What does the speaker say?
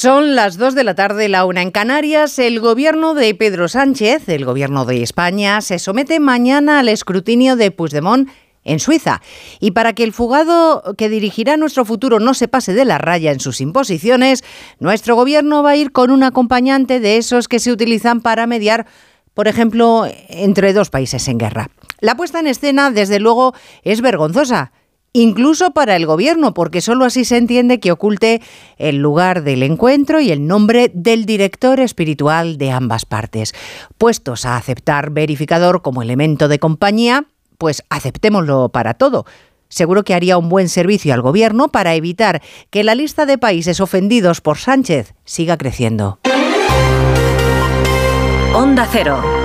Son las 2 de la tarde, la una en Canarias. El gobierno de Pedro Sánchez, el gobierno de España, se somete mañana al escrutinio de Puigdemont en Suiza. Y para que el fugado que dirigirá nuestro futuro no se pase de la raya en sus imposiciones, nuestro gobierno va a ir con un acompañante de esos que se utilizan para mediar, por ejemplo, entre dos países en guerra. La puesta en escena, desde luego, es vergonzosa incluso para el gobierno, porque sólo así se entiende que oculte el lugar del encuentro y el nombre del director espiritual de ambas partes. Puestos a aceptar verificador como elemento de compañía, pues aceptémoslo para todo. Seguro que haría un buen servicio al gobierno para evitar que la lista de países ofendidos por Sánchez siga creciendo. Onda Cero.